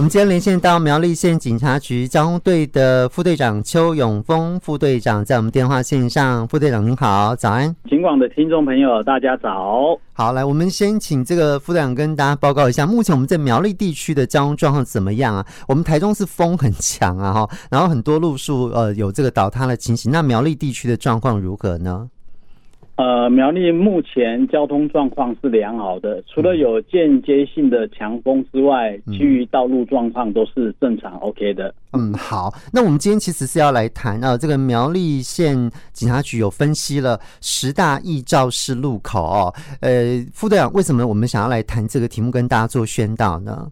我们今天连线到苗栗县警察局交通队的副队长邱永峰副队长，在我们电话线上。副队长您好，早安！警广的听众朋友，大家早。好，来，我们先请这个副队长跟大家报告一下，目前我们在苗栗地区的交通状况怎么样啊？我们台中是风很强啊，哈，然后很多路树呃有这个倒塌的情形，那苗栗地区的状况如何呢？呃，苗栗目前交通状况是良好的，除了有间接性的强风之外，嗯、其余道路状况都是正常 OK 的。嗯，好，那我们今天其实是要来谈啊，这个苗栗县警察局有分析了十大易肇事路口哦。呃，副队长，为什么我们想要来谈这个题目，跟大家做宣导呢？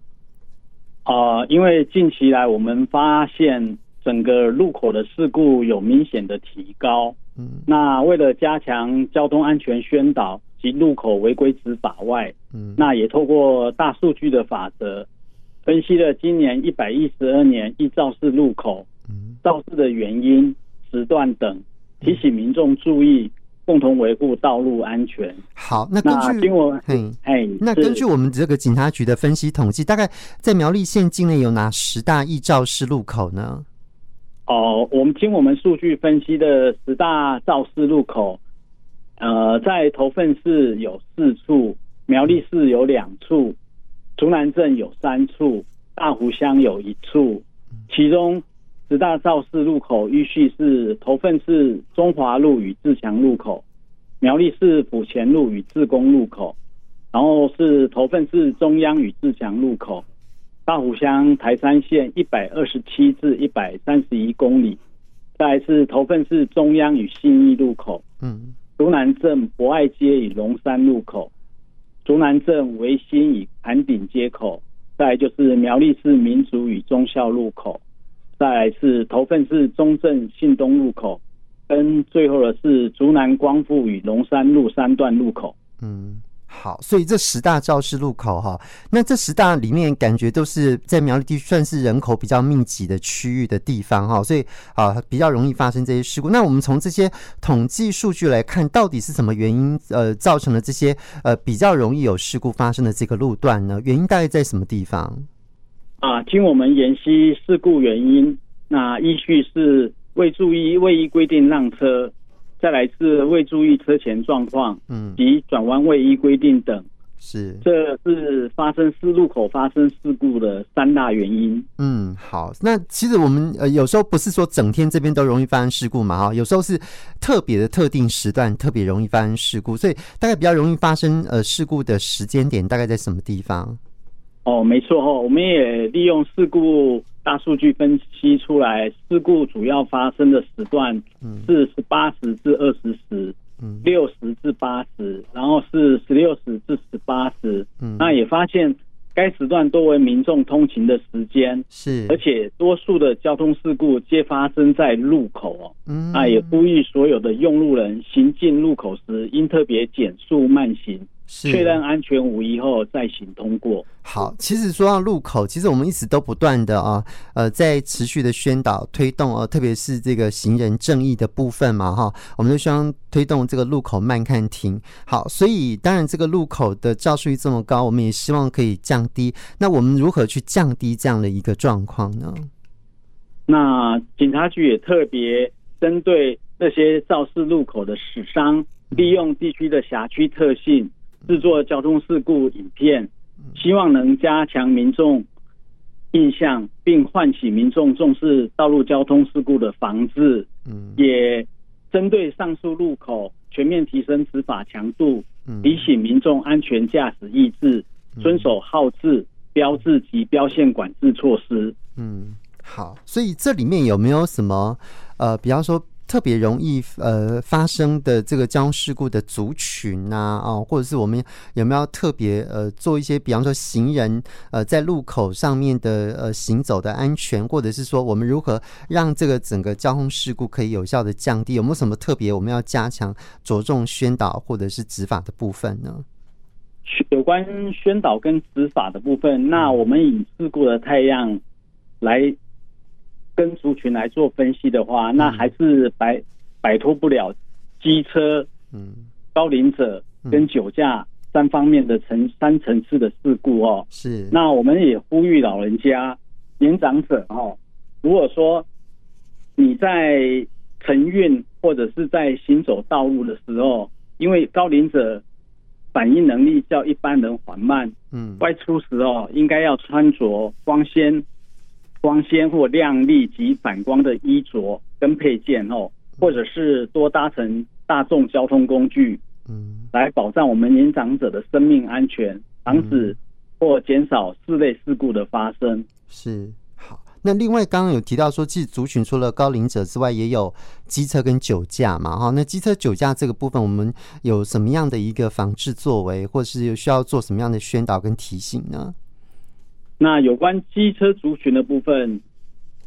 呃，因为近期来我们发现整个路口的事故有明显的提高。嗯，那为了加强交通安全宣导及路口违规执法外，嗯，那也透过大数据的法则，分析了今年一百一十二年易肇事路口，嗯，肇事的原因、时段等，提醒民众注意，共同维护道路安全。好，那根据我，嘿，嘿，那根据我们这个警察局的分析统计，大概在苗栗县境内有哪十大易肇事路口呢？哦，我们经我们数据分析的十大肇事路口，呃，在头份市有四处，苗栗市有两处，竹南镇有三处，大湖乡有一处。其中十大肇事路口依序是头份市中华路与自强路口，苗栗市府前路与自贡路口，然后是头份市中央与自强路口。大湖乡台三线一百二十七至一百三十一公里，再来是头份市中央与信义路口，嗯，竹南镇博爱街与龙山路口，竹南镇维新与坎顶街口，再来就是苗栗市民族与忠孝路口，再来是头份市中正信东路口，跟最后的是竹南光复与龙山路三段路口，嗯。好，所以这十大肇事路口哈，那这十大里面感觉都是在苗栗地区算是人口比较密集的区域的地方哈，所以啊比较容易发生这些事故。那我们从这些统计数据来看，到底是什么原因呃造成了这些呃比较容易有事故发生的这个路段呢？原因大概在什么地方？啊，经我们研析事故原因，那依序是未注意未依规定让车。再来是未注意车前状况，嗯，及转弯位依规定等，是，这是发生四路口发生事故的三大原因。嗯，好，那其实我们呃有时候不是说整天这边都容易发生事故嘛，哈，有时候是特别的特定时段特别容易发生事故，所以大概比较容易发生呃事故的时间点大概在什么地方？哦，没错哦，我们也利用事故。大数据分析出来，事故主要发生的时段是十八时至二十时，六十至八十，然后是十六时至十八时。那也发现该时段多为民众通勤的时间，是，而且多数的交通事故皆发生在路口哦。那也呼吁所有的用路人行进路口时，应特别减速慢行。确认安全无疑后再行通过。好，其实说到路口，其实我们一直都不断的啊，呃，在持续的宣导推动呃、啊，特别是这个行人正义的部分嘛，哈，我们就希望推动这个路口慢看停。好，所以当然这个路口的肇事率这么高，我们也希望可以降低。那我们如何去降低这样的一个状况呢？那警察局也特别针对那些肇事路口的死伤，利用地区的辖区特性。制作交通事故影片，希望能加强民众印象，并唤起民众重视道路交通事故的防治。嗯，也针对上述路口全面提升执法强度，提醒民众安全驾驶意志，遵守号志、标志及标线管制措施。嗯，好，所以这里面有没有什么呃，比方说？特别容易呃发生的这个交通事故的族群呐啊，哦，或者是我们有没有特别呃做一些，比方说行人呃在路口上面的呃行走的安全，或者是说我们如何让这个整个交通事故可以有效的降低？有没有什么特别我们要加强着重宣导或者是执法的部分呢？有关宣导跟执法的部分，那我们以事故的太阳来。跟族群来做分析的话，那还是摆摆脱不了机车、嗯，高龄者跟酒驾三方面的层三层次的事故哦。是。那我们也呼吁老人家、年长者哦，如果说你在晨运或者是在行走道路的时候，因为高龄者反应能力较一般人缓慢，嗯，外出时哦，应该要穿着光鲜、光鲜或亮丽及反光的衣着跟配件哦，或者是多搭乘大众交通工具，嗯，来保障我们年长者的生命安全，防止或减少四类事故的发生。是好。那另外，刚刚有提到说，其实族群除了高龄者之外，也有机车跟酒驾嘛，哈。那机车酒驾这个部分，我们有什么样的一个防治作为，或是需要做什么样的宣导跟提醒呢？那有关机车族群的部分，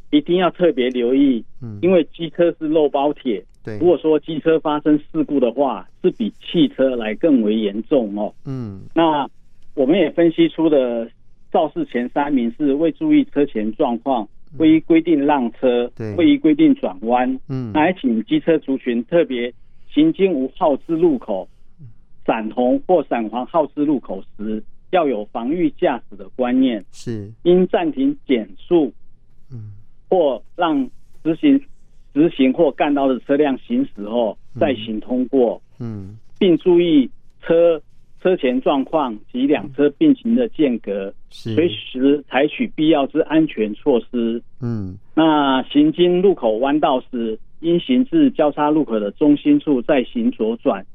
一定要特别留意，嗯，因为机车是肉包铁，对。如果说机车发生事故的话，是比汽车来更为严重哦。嗯，那我们也分析出的。肇事前三名是未注意车前状况，未依规定让车，未依规定转弯。嗯，那还请机车族群特别行经无号志路口、闪红或闪黄号志路口时，要有防御驾驶的观念。是，应暂停减速，嗯，或让直行、直行或干道的车辆行驶后再行通过。嗯，并注意车。车前状况及两车并行的间隔，随时采取必要之安全措施。嗯，那行经路口弯道时，应行至交叉路口的中心处再行左转，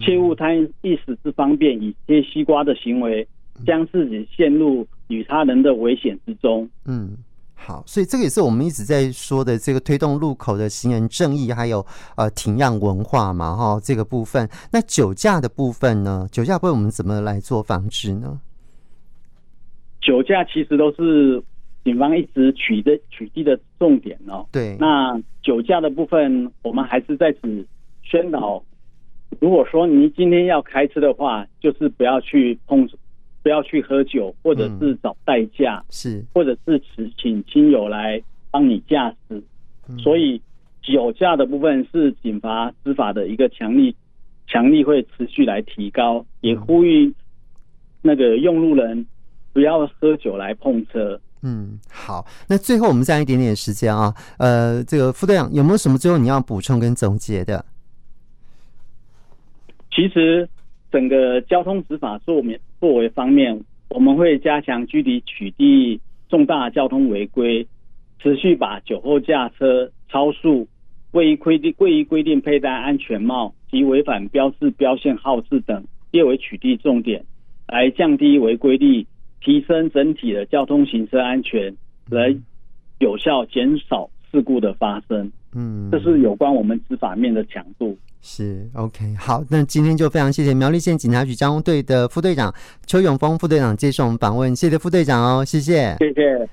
切勿贪一时之方便以切西瓜的行为，将自己陷入与他人的危险之中。嗯。好，所以这个也是我们一直在说的这个推动路口的行人正义，还有呃停让文化嘛，哈，这个部分。那酒驾的部分呢？酒驾部分我们怎么来做防治呢？酒驾其实都是警方一直取的取缔的重点哦。对，那酒驾的部分，我们还是在此宣导，如果说你今天要开车的话，就是不要去碰。不要去喝酒，或者是找代驾，嗯，是，或者是请请亲友来帮你驾驶。嗯、所以酒驾的部分是警察执法的一个强力，强力会持续来提高，也呼吁那个用路人不要喝酒来碰车。嗯，好，那最后我们再一点点时间啊，呃，这个副队长有没有什么最后你要补充跟总结的？其实。整个交通执法作面作为方面，我们会加强距离取缔重大交通违规，持续把酒后驾车、超速、未依规定未依规定佩戴安全帽及违反标志标线号志等列为取缔重点，来降低违规率，提升整体的交通行车安全，来有效减少事故的发生。嗯，这是有关我们执法面的强度。是 OK，好，那今天就非常谢谢苗栗县警察局交通队的副队长邱永峰副队长接受我们访问，谢谢副队长哦，谢谢，谢谢。